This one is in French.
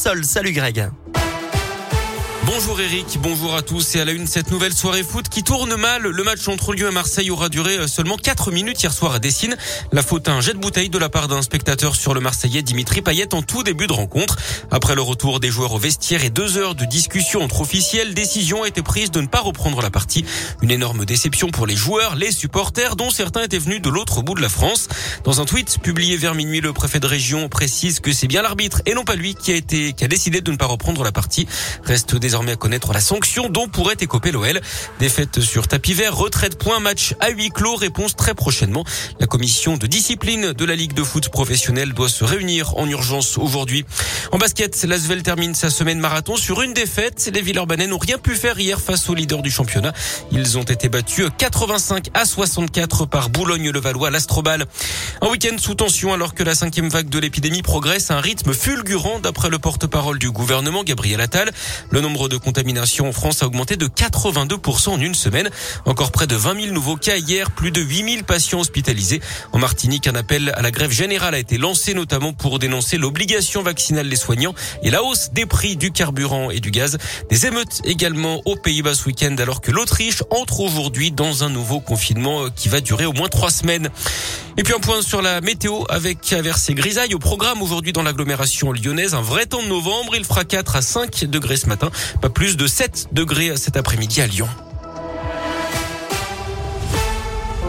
Sol. Salut Greg. Bonjour Eric, bonjour à tous et à la une cette nouvelle soirée foot qui tourne mal. Le match entre Lyon et Marseille aura duré euh, seulement 4 minutes hier soir à Dessine. La faute à un jet de bouteille de la part d'un spectateur sur le Marseillais Dimitri Payet en tout début de rencontre. Après le retour des joueurs au vestiaire et deux heures de discussion entre officiels, décision a été prise de ne pas reprendre la partie. Une énorme déception pour les joueurs, les supporters dont certains étaient venus de l'autre bout de la France. Dans un tweet publié vers minuit, le préfet de région précise que c'est bien l'arbitre et non pas lui qui a été qui a décidé de ne pas reprendre la partie. Reste désormais à connaître la sanction dont pourrait écoper l'OL. Défaite sur tapis vert, retraite point, match à huis clos, réponse très prochainement. La commission de discipline de la Ligue de foot professionnelle doit se réunir en urgence aujourd'hui. En basket, l'Asvel termine sa semaine marathon sur une défaite. Les Villeurbanais n'ont rien pu faire hier face au leader du championnat. Ils ont été battus 85 à 64 par Boulogne-le-Valois, l'Astrobal. Un week-end sous tension alors que la cinquième vague de l'épidémie progresse à un rythme fulgurant d'après le porte-parole du gouvernement, Gabriel Attal. Le nombre de contamination en France a augmenté de 82% en une semaine. Encore près de 20 000 nouveaux cas hier, plus de 8 000 patients hospitalisés. En Martinique, un appel à la grève générale a été lancé notamment pour dénoncer l'obligation vaccinale des soignants et la hausse des prix du carburant et du gaz. Des émeutes également aux Pays-Bas ce week-end alors que l'Autriche entre aujourd'hui dans un nouveau confinement qui va durer au moins trois semaines. Et puis un point sur la météo avec averses et grisailles au programme aujourd'hui dans l'agglomération lyonnaise. Un vrai temps de novembre. Il fera 4 à 5 degrés ce matin. Pas plus de 7 degrés cet après-midi à Lyon.